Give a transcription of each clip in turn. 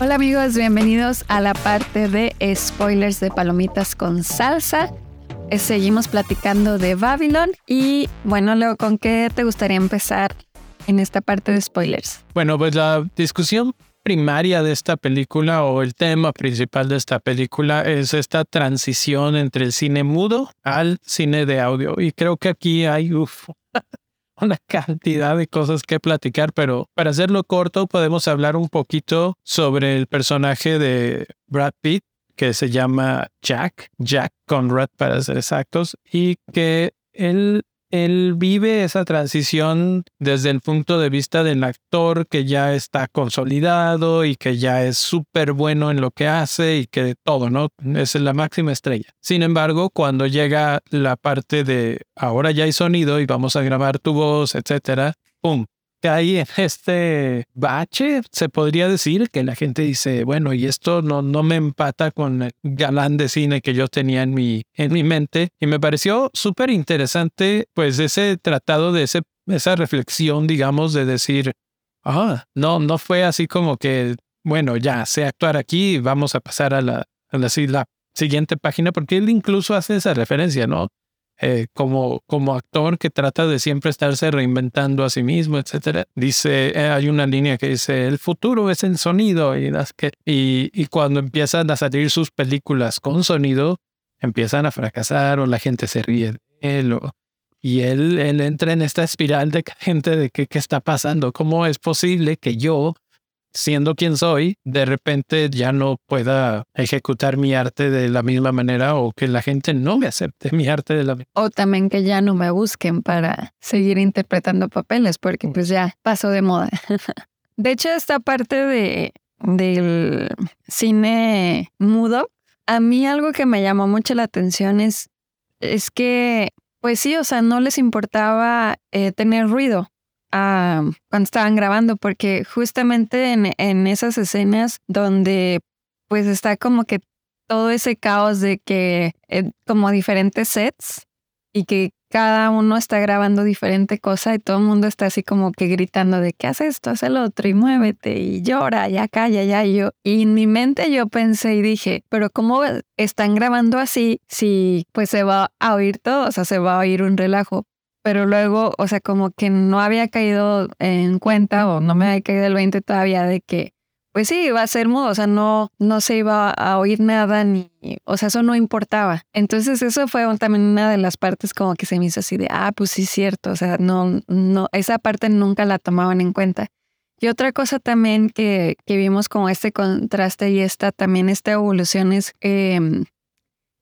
Hola amigos, bienvenidos a la parte de spoilers de palomitas con salsa. Eh, Seguimos platicando de Babylon y bueno, Leo, ¿con qué te gustaría empezar en esta parte de spoilers? Bueno, pues la discusión primaria de esta película o el tema principal de esta película es esta transición entre el cine mudo al cine de audio. Y creo que aquí hay uf, una cantidad de cosas que platicar, pero para hacerlo corto podemos hablar un poquito sobre el personaje de Brad Pitt que se llama Jack, Jack Conrad para ser exactos, y que él él vive esa transición desde el punto de vista del actor que ya está consolidado y que ya es súper bueno en lo que hace y que todo, ¿no? Es la máxima estrella. Sin embargo, cuando llega la parte de ahora ya hay sonido y vamos a grabar tu voz, etcétera, ¡pum! Cae en este bache, se podría decir, que la gente dice, bueno, y esto no, no me empata con el galán de cine que yo tenía en mi, en mi mente. Y me pareció súper interesante, pues, ese tratado de ese, esa reflexión, digamos, de decir, ah, no, no fue así como que, bueno, ya sé actuar aquí, vamos a pasar a la, a la, la siguiente página, porque él incluso hace esa referencia, ¿no? Eh, como, como actor que trata de siempre estarse reinventando a sí mismo, etcétera. Dice, eh, hay una línea que dice, el futuro es el sonido y, que, y, y cuando empiezan a salir sus películas con sonido, empiezan a fracasar o la gente se ríe de él o, y él, él entra en esta espiral de gente de qué está pasando, cómo es posible que yo siendo quien soy, de repente ya no pueda ejecutar mi arte de la misma manera o que la gente no me acepte mi arte de la misma O también que ya no me busquen para seguir interpretando papeles, porque pues ya pasó de moda. De hecho, esta parte de, del cine mudo, a mí algo que me llamó mucho la atención es, es que, pues sí, o sea, no les importaba eh, tener ruido a, cuando estaban grabando, porque justamente en, en esas escenas donde pues está como que todo ese caos de que eh, como diferentes sets y que cada uno está grabando diferente cosa y todo el mundo está así como que gritando de que haz esto, haz el otro y muévete y llora, ya calla, ya yo. Y en mi mente yo pensé y dije, pero ¿cómo están grabando así si pues se va a oír todo? O sea, se va a oír un relajo pero luego, o sea, como que no había caído en cuenta o no me había caído el 20 todavía de que, pues sí, iba a ser mudo, o sea, no, no se iba a oír nada ni, o sea, eso no importaba. Entonces eso fue también una de las partes como que se me hizo así de, ah, pues sí, cierto, o sea, no, no, esa parte nunca la tomaban en cuenta. Y otra cosa también que, que vimos como este contraste y esta también esta evolución es eh,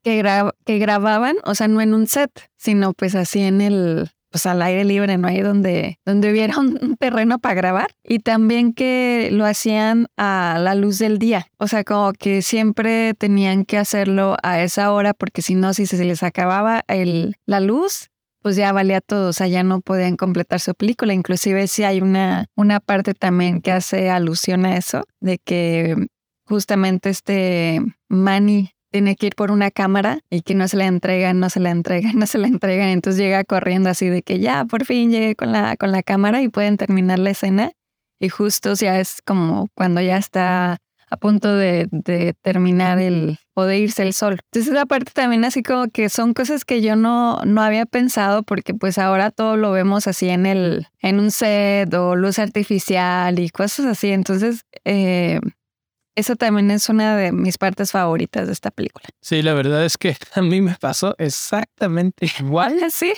que, gra que grababan, o sea, no en un set, sino pues así en el, pues al aire libre, ¿no? Ahí donde, donde hubiera un terreno para grabar. Y también que lo hacían a la luz del día. O sea, como que siempre tenían que hacerlo a esa hora porque si no, si se les acababa el, la luz, pues ya valía todo, o sea, ya no podían completar su película. Inclusive si hay una, una parte también que hace alusión a eso, de que justamente este Manny tiene que ir por una cámara y que no se la entregan, no se la entregan, no se la entregan. Entonces llega corriendo así de que ya por fin llegué con la, con la cámara y pueden terminar la escena. Y justo ya es como cuando ya está a punto de, de terminar el o de irse el sol. Entonces esa parte también así como que son cosas que yo no, no había pensado porque pues ahora todo lo vemos así en el, en un set o luz artificial y cosas así. Entonces, eh, eso también es una de mis partes favoritas de esta película. Sí, la verdad es que a mí me pasó exactamente igual. Sí.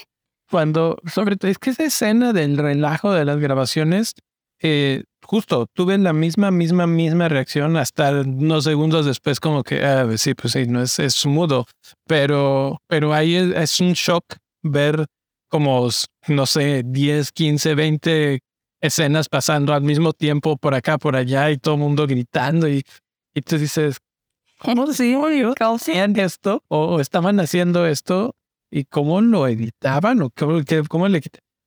Cuando, sobre todo, es que esa escena del relajo de las grabaciones, eh, justo tuve la misma, misma, misma reacción hasta unos segundos después, como que, ah, sí, pues sí, no es, es mudo, pero, pero ahí es, es un shock ver como, no sé, 10, 15, 20 escenas pasando al mismo tiempo por acá, por allá y todo el mundo gritando y, y tú dices, ¿cómo sí, hacían esto? ¿O estaban haciendo esto? ¿Y cómo lo editaban? ¿O cómo, cómo le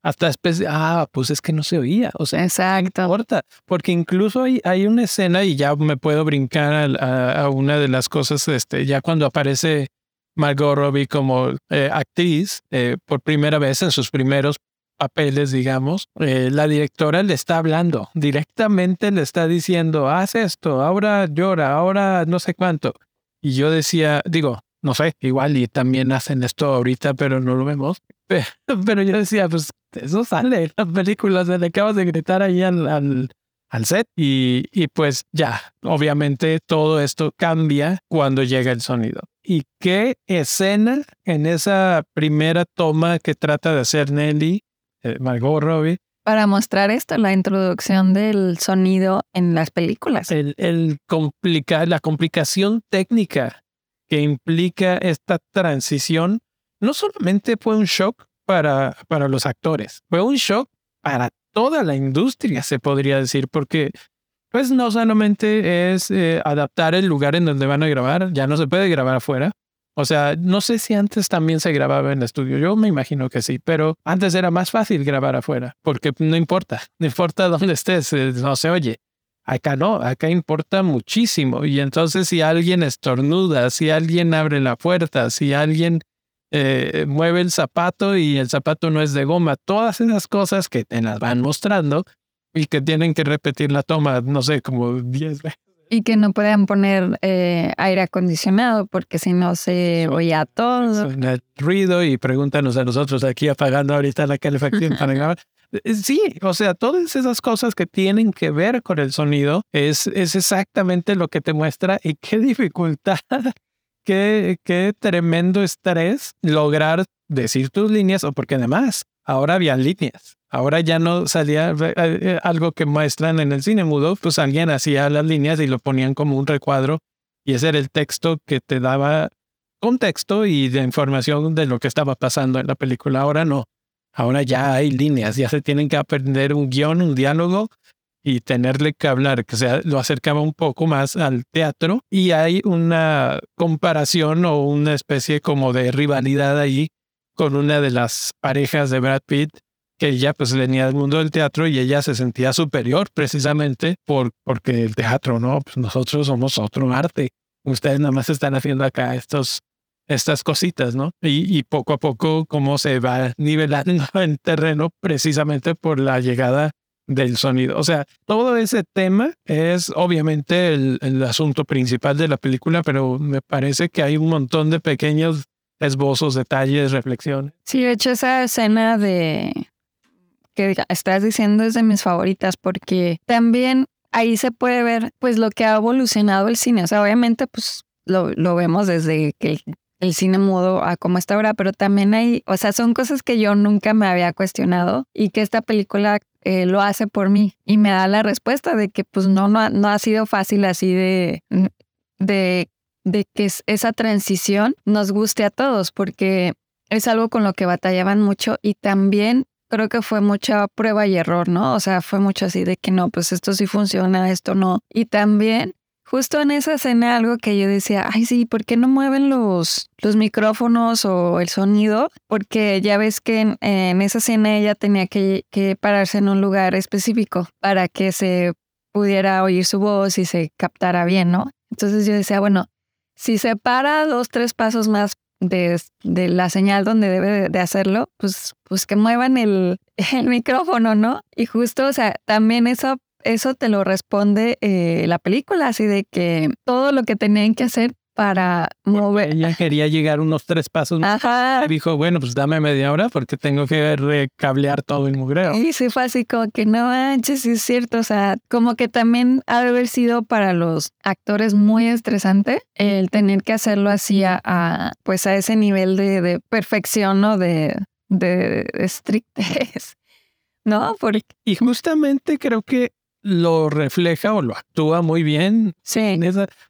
hasta después, ah, pues es que no se oía. O sea, exacto. importa, porque incluso hay, hay una escena y ya me puedo brincar a, a, una de las cosas, este, ya cuando aparece Margot Robbie como eh, actriz eh, por primera vez en sus primeros papeles, digamos, eh, la directora le está hablando, directamente le está diciendo, haz esto, ahora llora, ahora no sé cuánto. Y yo decía, digo, no sé, igual y también hacen esto ahorita, pero no lo vemos. Pero yo decía, pues eso sale en las películas, le acabas de gritar ahí al, al, set y, y pues ya, obviamente todo esto cambia cuando llega el sonido. ¿Y qué escena en esa primera toma que trata de hacer Nelly, Margot Robbie? Para mostrar esto, la introducción del sonido en las películas. El, el complicar, la complicación técnica que implica esta transición, no solamente fue un shock para, para los actores, fue un shock para toda la industria, se podría decir, porque pues no solamente es eh, adaptar el lugar en donde van a grabar, ya no se puede grabar afuera. O sea, no sé si antes también se grababa en el estudio, yo me imagino que sí, pero antes era más fácil grabar afuera, porque no importa, no importa dónde estés, eh, no se oye. Acá no, acá importa muchísimo. Y entonces si alguien estornuda, si alguien abre la puerta, si alguien eh, mueve el zapato y el zapato no es de goma, todas esas cosas que te las van mostrando y que tienen que repetir la toma, no sé, como 10 veces. Y que no puedan poner eh, aire acondicionado porque si no se oía todo. Suena el ruido y pregúntanos a nosotros aquí apagando ahorita la calefacción para grabar. Eh, sí, o sea, todas esas cosas que tienen que ver con el sonido es, es exactamente lo que te muestra y qué dificultad, qué, qué tremendo estrés lograr decir tus líneas o porque además ahora había líneas. Ahora ya no salía eh, eh, algo que muestran en el cine mudo, pues alguien hacía las líneas y lo ponían como un recuadro y ese era el texto que te daba contexto y de información de lo que estaba pasando en la película. Ahora no. Ahora ya hay líneas, ya se tienen que aprender un guion, un diálogo y tenerle que hablar, que sea, lo acercaba un poco más al teatro y hay una comparación o una especie como de rivalidad ahí con una de las parejas de Brad Pitt que ella pues venía del mundo del teatro y ella se sentía superior precisamente por, porque el teatro, ¿no? Pues nosotros somos otro arte. Ustedes nada más están haciendo acá estos, estas cositas, ¿no? Y, poco a poco cómo se va nivelando el terreno precisamente por la llegada del sonido. O sea, todo ese tema es obviamente el, el, asunto principal de la película, pero me parece que hay un montón de pequeños esbozos, detalles, reflexiones. Sí, de hecho esa escena de que estás diciendo es de mis favoritas porque también ahí se puede ver pues lo que ha evolucionado el cine. O sea, obviamente pues lo, lo vemos desde que el, cine mudo a cómo está ahora, pero también hay, o sea, son cosas que yo nunca me había cuestionado y que esta película eh, lo hace por mí y me da la respuesta de que pues no, no, no ha sido fácil así de, de, de que esa transición nos guste a todos porque es algo con lo que batallaban mucho y también creo que fue mucha prueba y error, ¿no? O sea, fue mucho así de que no, pues esto sí funciona, esto no. Y también, justo en esa escena, algo que yo decía, ay, sí, ¿por qué no mueven los, los micrófonos o el sonido? Porque ya ves que en, esa escena ella tenía que, que pararse en un lugar específico para que se pudiera oír su voz y se captara bien, ¿no? Entonces yo decía, bueno, si se para dos, tres pasos más de, de, la señal donde debe de hacerlo, pues, pues que muevan el, el micrófono, ¿no? Y justo, o sea, también eso, eso te lo responde eh, la película, así de que todo lo que tenían que hacer para mover. Ella quería llegar unos tres pasos más. Ajá. Dijo, bueno, pues dame media hora porque tengo que recablear todo el mugreo. Y sí fue así como que no manches, sí es cierto. O sea, como que también ha de haber sido para los actores muy estresante el tener que hacerlo así a, pues a ese nivel de, de perfección o de, de, de estrictez. ¿No? Porque... Y justamente creo que lo refleja o lo actúa muy bien. Sí.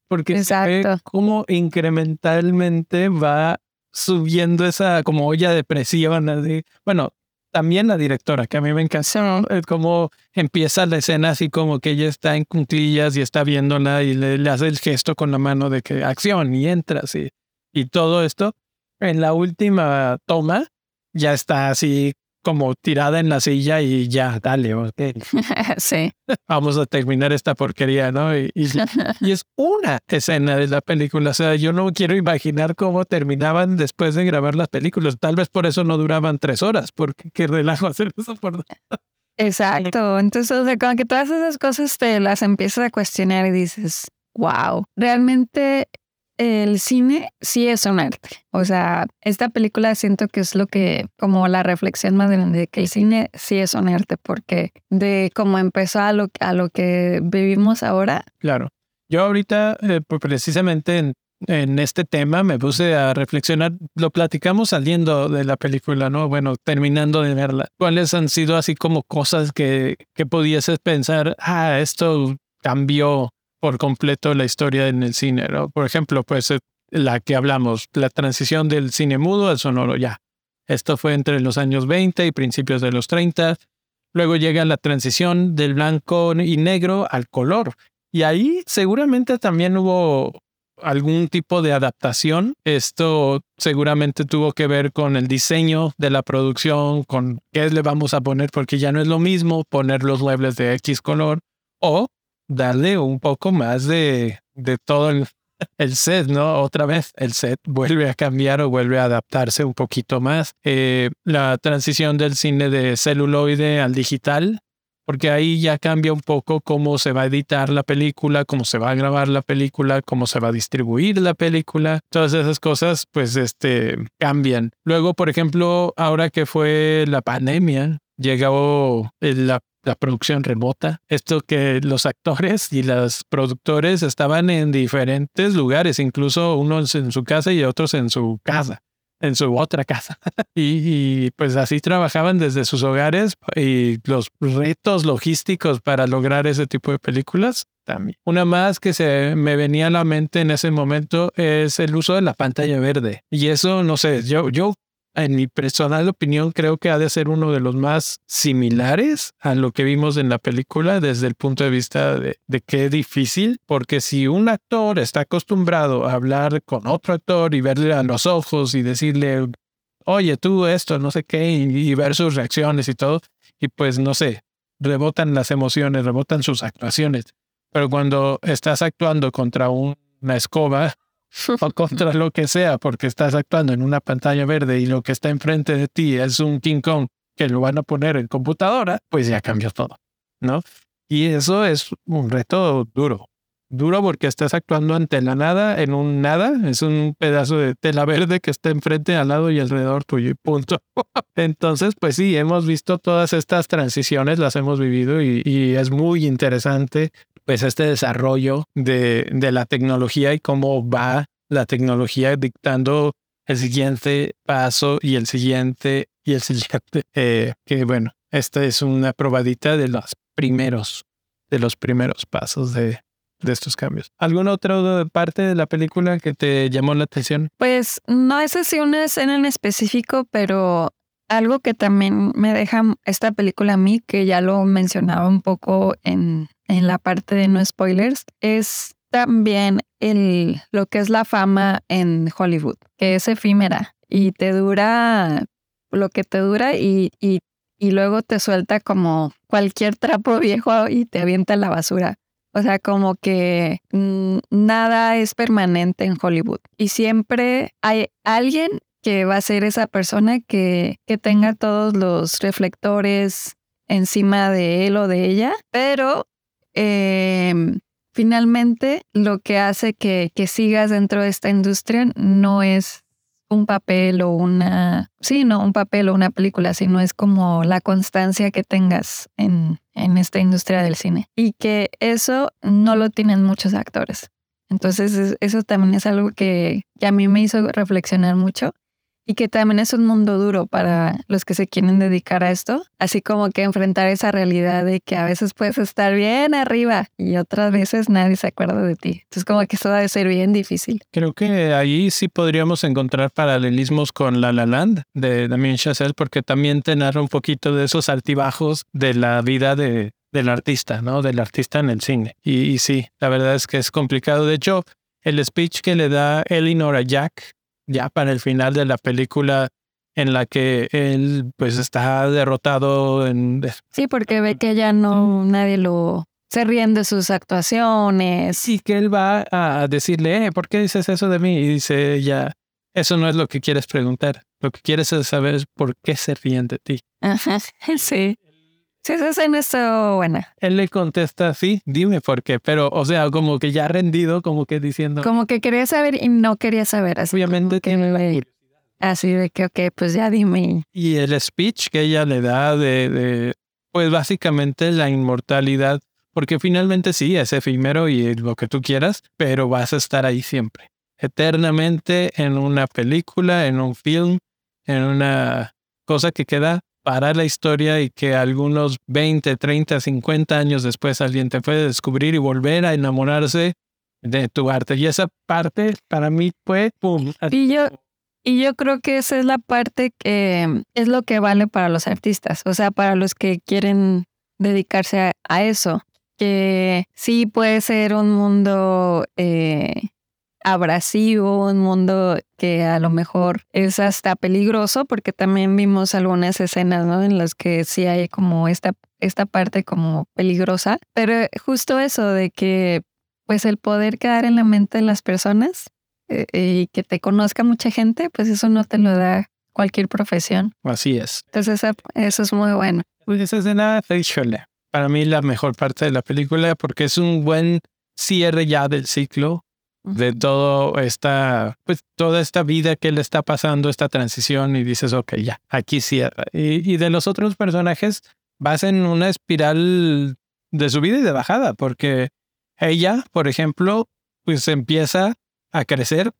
porque Exacto. ve cómo incrementalmente va subiendo esa como olla de presión. bueno, también la directora, que a mí me encanta, es como empieza la escena así como que ella está en puntillas y está viéndola y le, hace el gesto con la mano de que acción y entras y, y todo esto. En la última toma ya está así como tirada en la silla y ya, dale, ok. sí. Vamos a terminar esta porquería, ¿no? Y, y, es una escena de la película. O sea, yo no quiero imaginar cómo terminaban después de grabar las películas. Tal vez por eso no duraban tres horas, porque qué relajo hacer eso por Exacto. Entonces, o sea, como que todas esas cosas te las empiezas a cuestionar y dices, wow, realmente el cine sí es un arte. O sea, esta película siento que es lo que, como la reflexión más grande, de que el cine sí es un arte, porque de cómo empezó a lo, a lo que vivimos ahora. Claro. Yo ahorita, eh, pues, precisamente en, en, este tema, me puse a reflexionar, lo platicamos saliendo de la película, ¿no? Bueno, terminando de verla. ¿Cuáles han sido así como cosas que, que pudieses pensar, ah, esto cambió por completo la historia en el cine. Por ejemplo, pues eh, la que hablamos, la transición del cine mudo al sonoro, ya. Esto fue entre los años 20 y principios de los 30. Luego llega la transición del blanco y negro al color. Y ahí seguramente también hubo algún tipo de adaptación. Esto seguramente tuvo que ver con el diseño de la producción, con qué le vamos a poner, porque ya no es lo mismo poner los muebles de X color o darle un poco más de, de todo el, el, set, ¿no? Otra vez el set vuelve a cambiar o vuelve a adaptarse un poquito más. Eh, la transición del cine de celuloide al digital, porque ahí ya cambia un poco cómo se va a editar la película, cómo se va a grabar la película, cómo se va a distribuir la película. Todas esas cosas, pues, este, cambian. Luego, por ejemplo, ahora que fue la pandemia, llegó la la producción remota. Esto que los actores y los productores estaban en diferentes lugares, incluso unos en su casa y otros en su casa, en su otra casa. y, pues así trabajaban desde sus hogares y los retos logísticos para lograr ese tipo de películas también. Una más que se me venía a la mente en ese momento es el uso de la pantalla verde. Y eso, no sé, yo, yo en mi personal opinión, creo que ha de ser uno de los más similares a lo que vimos en la película desde el punto de vista de, de qué difícil, porque si un actor está acostumbrado a hablar con otro actor y verle a los ojos y decirle, oye, tú esto, no sé qué, y, ver sus reacciones y todo, y pues no sé, rebotan las emociones, rebotan sus actuaciones. Pero cuando estás actuando contra una escoba, o contra lo que sea, porque estás actuando en una pantalla verde y lo que está enfrente de ti es un King Kong que lo van a poner en computadora, pues ya cambió todo, ¿no? Y eso es un reto duro. Duro porque estás actuando ante la nada, en un nada, es un pedazo de tela verde que está enfrente, al lado y alrededor tuyo y punto. Entonces, pues sí, hemos visto todas estas transiciones, las hemos vivido y, y es muy interesante pues este desarrollo de, de la tecnología y cómo va la tecnología dictando el siguiente paso y el siguiente y el siguiente. Eh, que bueno, esta es una probadita de los primeros, de los primeros pasos de, de estos cambios. ¿Alguna otra parte de la película que te llamó la atención? Pues no es así una escena en específico, pero algo que también me deja esta película a mí, que ya lo mencionaba un poco en, en la parte de no spoilers, es también el, lo que es la fama en Hollywood, que es efímera y te dura lo que te dura y, y, y luego te suelta como cualquier trapo viejo y te avienta la basura. O sea, como que nada es permanente en Hollywood. Y siempre hay alguien que va a ser esa persona que, que tenga todos los reflectores encima de él o de ella, pero em, finalmente lo que hace que, que, sigas dentro de esta industria no es un papel o una, sí, no un papel o una película, sino es como la constancia que tengas en, en esta industria del cine. Y que eso no lo tienen muchos actores. Entonces eso también es algo que, que a mí me hizo reflexionar mucho y que también es un mundo duro para los que se quieren dedicar a esto, así como que enfrentar esa realidad de que a veces puedes estar bien arriba y otras veces nadie se acuerda de ti. Entonces como que eso debe ser bien difícil. Creo que ahí sí podríamos encontrar paralelismos con La La Land de Damien Chazelle porque también te narra un poquito de esos altibajos de la vida de, del artista, ¿no? Del artista en el cine. Y, y sí, la verdad es que es complicado. De hecho, el speech que le da Elinor a Jack ya para el final de la película en la que él pues está derrotado en... Sí, porque ve que ya no nadie lo se ríen de sus actuaciones. Sí, que él va a decirle, eh, ¿por qué dices eso de mí? Y dice ella, eso no es lo que quieres preguntar. Lo que quieres saber es por qué se ríen de ti. Ajá, sí. Sí, esa escena está buena. Él le contesta, sí, dime por qué, pero, o sea, como que ya rendido, como que diciendo... Como que quería saber y no quería saber. Así obviamente tiene la Así de que, ok, pues ya dime. Y el speech que ella le da de, de, pues básicamente la inmortalidad, porque finalmente sí, es efímero y lo que tú quieras, pero vas a estar ahí siempre, eternamente en una película, en un film, en una cosa que queda para la historia y que algunos 20, 30, 50 años después alguien te puede descubrir y volver a enamorarse de tu arte. Y esa parte para mí fue ¡pum! Y yo, y yo creo que esa es la parte que es lo que vale para los artistas, o sea, para los que quieren dedicarse a, eso, que sí puede ser un mundo eh, abrasivo, un mundo que a lo mejor es hasta peligroso, porque también vimos algunas escenas, ¿no? En las que sí hay como esta, esta parte como peligrosa, pero justo eso de que pues el poder quedar en la mente de las personas eh, y que te conozca mucha gente, pues eso no te lo da cualquier profesión. Así es. Entonces eso es muy bueno. Pues esa escena, para mí la mejor parte de la película porque es un buen cierre ya del ciclo de todo esta, pues toda esta vida que le está pasando, esta transición y dices, ok, ya, aquí cierra. Y, y de los otros personajes vas en una espiral de subida y de bajada, porque ella, por ejemplo, pues empieza a crecer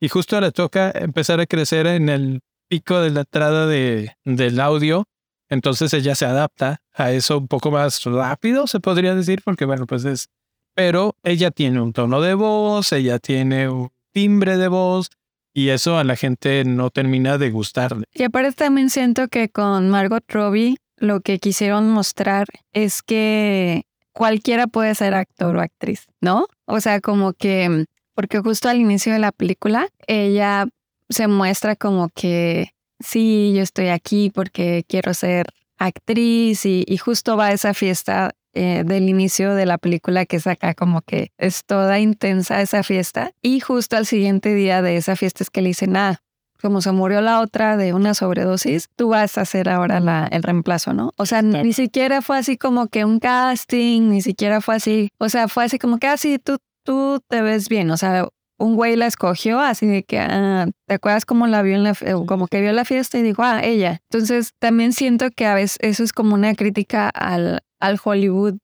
y justo le toca empezar a crecer en el pico de la entrada de, del audio. Entonces ella se adapta a eso un poco más rápido, se podría decir, porque bueno, pues es pero ella tiene un tono de voz, ella tiene un timbre de voz y eso a la gente no termina de gustarle. Y aparte también siento que con Margot Robbie lo que quisieron mostrar es que cualquiera puede ser actor o actriz, ¿no? O sea, como que, porque justo al inicio de la película, ella se muestra como que sí, yo estoy aquí porque quiero ser actriz y, y justo va a esa fiesta eh, del inicio de la película que es acá como que es toda intensa esa fiesta y justo al siguiente día de esa fiesta es que le dicen, ah, como se murió la otra de una sobredosis, tú vas a hacer ahora la, el reemplazo, ¿no? O sea, ni siquiera fue así como que un casting, ni siquiera fue así, o sea, fue así como que así ah, tú, tú te ves bien, o sea, un güey la escogió así de que, ah, ¿te acuerdas cómo la vio en la, como que vio la fiesta y dijo, ah, ella? Entonces también siento que a veces eso es como una crítica al, al Hollywood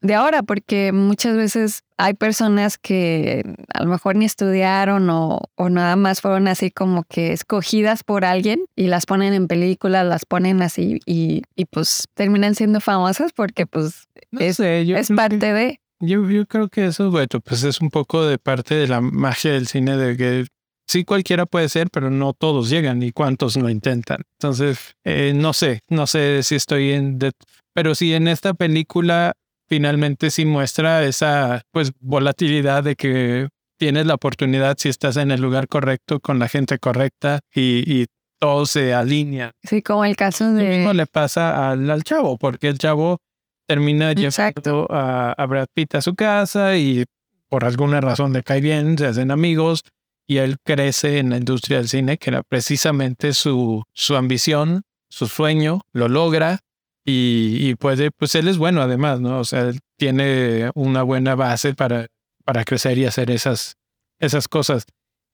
de ahora, porque muchas veces hay personas que a lo mejor ni estudiaron o, o, nada más fueron así como que escogidas por alguien y las ponen en películas, las ponen así y, y pues terminan siendo famosas porque pues es, es parte de... Yo, yo creo que eso, bueno, pues es un poco de parte de la magia del cine de que sí cualquiera puede ser, pero no todos llegan y cuántos lo intentan. Entonces, eh, no sé, no sé si estoy en... pero sí en esta película finalmente sí muestra esa pues volatilidad de que tienes la oportunidad si estás en el lugar correcto con la gente correcta y, y todo se alinea. Sí, como el caso de... Lo mismo le pasa al, al chavo, porque el chavo termina llevando a, a Brad Pitt a su casa y por alguna razón le cae bien, se hacen amigos y él crece en la industria del cine, que era precisamente su, su ambición, su sueño, lo logra y, puede, pues él es bueno además, ¿no? O sea, él tiene una buena base para, para crecer y hacer esas, esas cosas.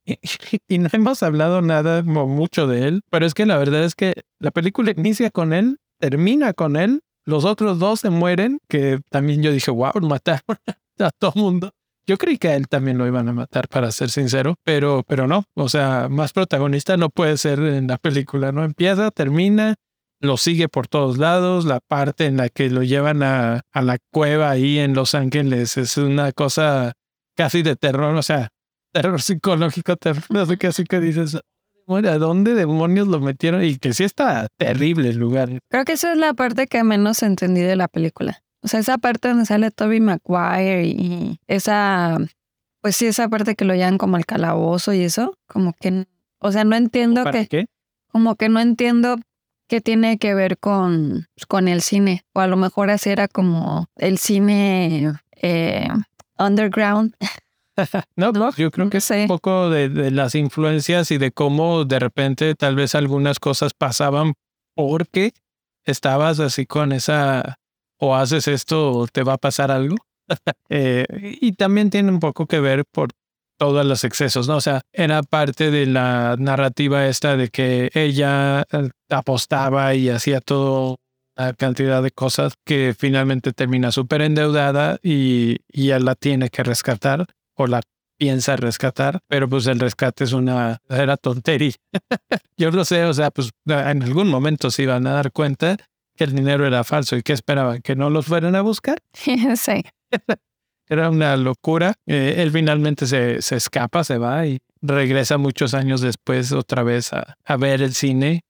Y, no hemos hablado nada mucho de él, pero es que la verdad es que la película inicia con él, termina con él, los otros dos se mueren, que también yo dije, wow, mataron a todo mundo. Yo creí que a él también lo iban a matar, para ser sincero, pero, pero no. O sea, más protagonista no puede ser en la película, ¿no? Empieza, termina, lo sigue por todos lados. La parte en la que lo llevan a, a la cueva ahí en Los Ángeles es una cosa casi de terror, o sea, terror psicológico, terror, así que dices, ¿a dónde demonios lo metieron? Y que sí está terrible el lugar. Creo que esa es la parte que menos entendí de la película. O sea, esa parte donde sale Toby Maguire y esa, pues sí, esa parte que lo llevan como al calabozo y eso, como que, o sea, no entiendo ¿Para que... qué? como que no entiendo qué tiene que ver con, con el cine. O a lo mejor así era como el cine eh, underground. no, yo creo que es un poco de, de, las influencias y de cómo de repente tal vez algunas cosas pasaban porque estabas así con esa o haces esto o te va a pasar algo. Eh, y también tiene un poco que ver por todos los excesos, ¿no? O sea, era parte de la narrativa esta de que ella eh, apostaba y hacía todo una cantidad de cosas que finalmente termina súper endeudada y, y él la tiene que rescatar o la piensa rescatar, pero pues el rescate es una era tontería. Yo lo sé, o sea, pues en algún momento se iban a dar cuenta que el dinero era falso y que esperaban que no los fueran a buscar. sí. Era una locura. Eh, él finalmente se, se, escapa, se va y regresa muchos años después otra vez a, a, ver el cine.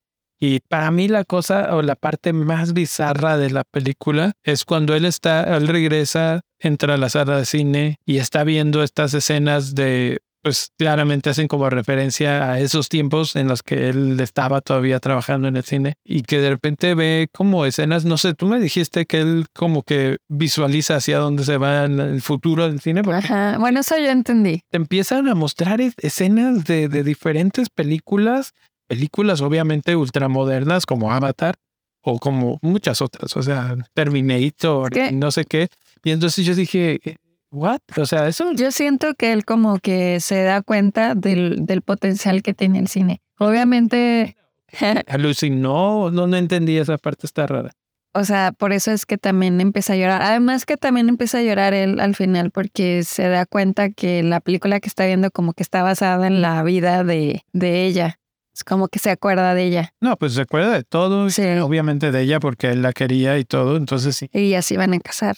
Y para mí la cosa o la parte más bizarra de la película es cuando él está, él regresa, entra a la sala de cine y está viendo estas escenas de pues claramente hacen como referencia a esos tiempos en los que él estaba todavía trabajando en el cine y que de repente ve como escenas, no sé, tú me dijiste que él como que visualiza hacia dónde se va el futuro del cine. Ajá. Bueno, eso ya entendí. Te empiezan a mostrar escenas de, de diferentes películas, películas obviamente ultramodernas como Avatar o como muchas otras, o sea, Terminator, no sé qué. Y entonces yo dije, ¿What? O sea, eso. Yo siento que él como que se da cuenta del, del potencial que tiene el cine. Obviamente. Alucinó, no, no entendí esa parte, está rara. O sea, por eso es que también empieza a llorar. Además que también empieza a llorar él al final porque se da cuenta que la película que está viendo como que está basada en la vida de, de ella. Es como que se acuerda de ella. No, pues se acuerda de todo. Sí. Obviamente de ella porque él la quería y todo, entonces sí. Y así van a casar.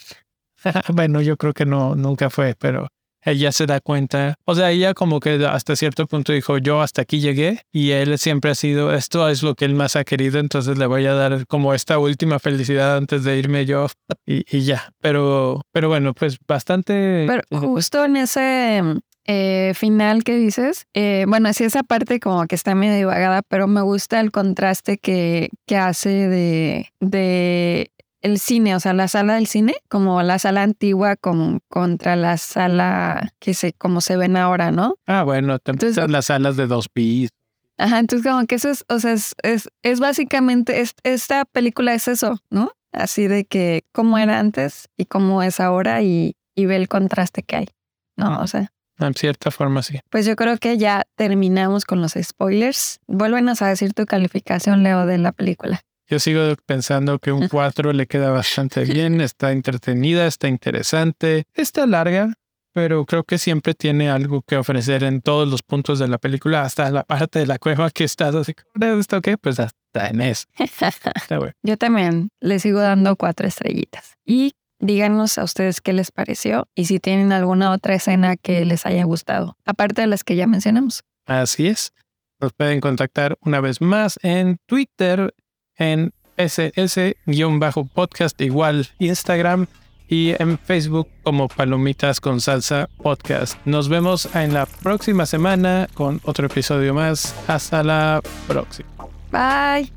bueno, yo creo que no, nunca fue, pero ella se da cuenta. O sea, ella como que hasta cierto punto dijo, yo hasta aquí llegué y él siempre ha sido, esto es lo que él más ha querido, entonces le voy a dar como esta última felicidad antes de irme yo y, y ya. Pero, pero bueno, pues bastante... Pero justo en ese eh, final que dices, eh, bueno, así esa parte como que está medio divagada, pero me gusta el contraste que, que hace de, de el cine, o sea, la sala del cine, como la sala antigua con, contra la sala que se, como se ven ahora, ¿no? Ah, bueno, entonces las salas de dos pisos. Ajá, entonces como que eso es, o sea, es, es, básicamente, esta película es eso, ¿no? Así de que cómo era antes y cómo es ahora y, y ve el contraste que hay, ¿no? O sea. En cierta forma, sí. Pues yo creo que ya terminamos con los spoilers. Vuélvenos a decir tu calificación, Leo, de la película. Yo sigo pensando que un 4 le queda bastante bien, está entretenida, está interesante, está larga, pero creo que siempre tiene algo que ofrecer en todos los puntos de la película, hasta la parte de la cueva que estás así, ¿esto qué? Pues hasta en eso. Yo también le sigo dando cuatro estrellitas. Y díganos a ustedes qué les pareció y si tienen alguna otra escena que les haya gustado, aparte de las que ya mencionamos. Así es. Nos pueden contactar una vez más en Twitter en ss-podcast igual Instagram y en Facebook como Palomitas con Salsa Podcast. Nos vemos en la próxima semana con otro episodio más. Hasta la próxima. Bye.